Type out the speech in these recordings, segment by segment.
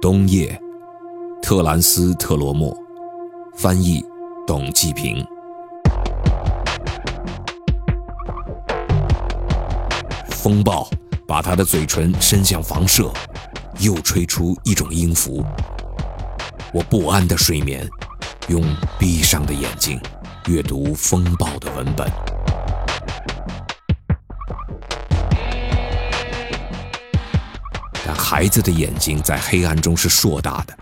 冬夜，特兰斯特罗莫，翻译董继平。风暴把他的嘴唇伸向房舍，又吹出一种音符。我不安的睡眠，用闭上的眼睛阅读风暴的文本。孩子的眼睛在黑暗中是硕大的，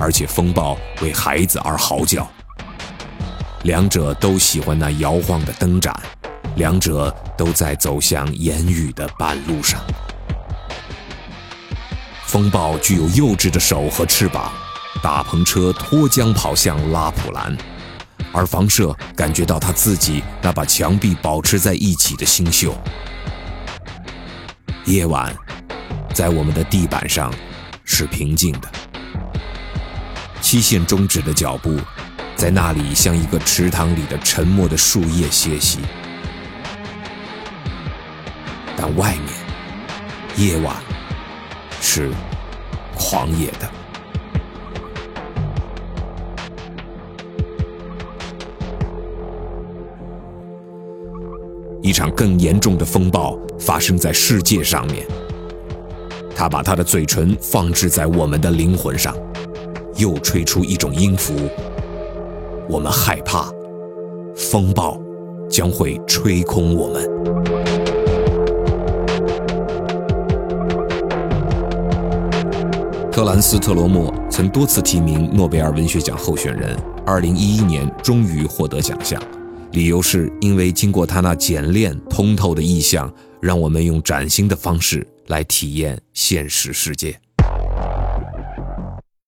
而且风暴为孩子而嚎叫。两者都喜欢那摇晃的灯盏，两者都在走向言语的半路上。风暴具有幼稚的手和翅膀，大篷车脱缰跑向拉普兰，而房舍感觉到他自己那把墙壁保持在一起的星宿。夜晚。在我们的地板上是平静的，期限终止的脚步，在那里像一个池塘里的沉默的树叶歇息。但外面，夜晚是狂野的。一场更严重的风暴发生在世界上面。他把他的嘴唇放置在我们的灵魂上，又吹出一种音符。我们害怕，风暴将会吹空我们。特兰斯特罗莫曾多次提名诺贝尔文学奖候选人，二零一一年终于获得奖项，理由是因为经过他那简练通透的意象，让我们用崭新的方式。来体验现实世界。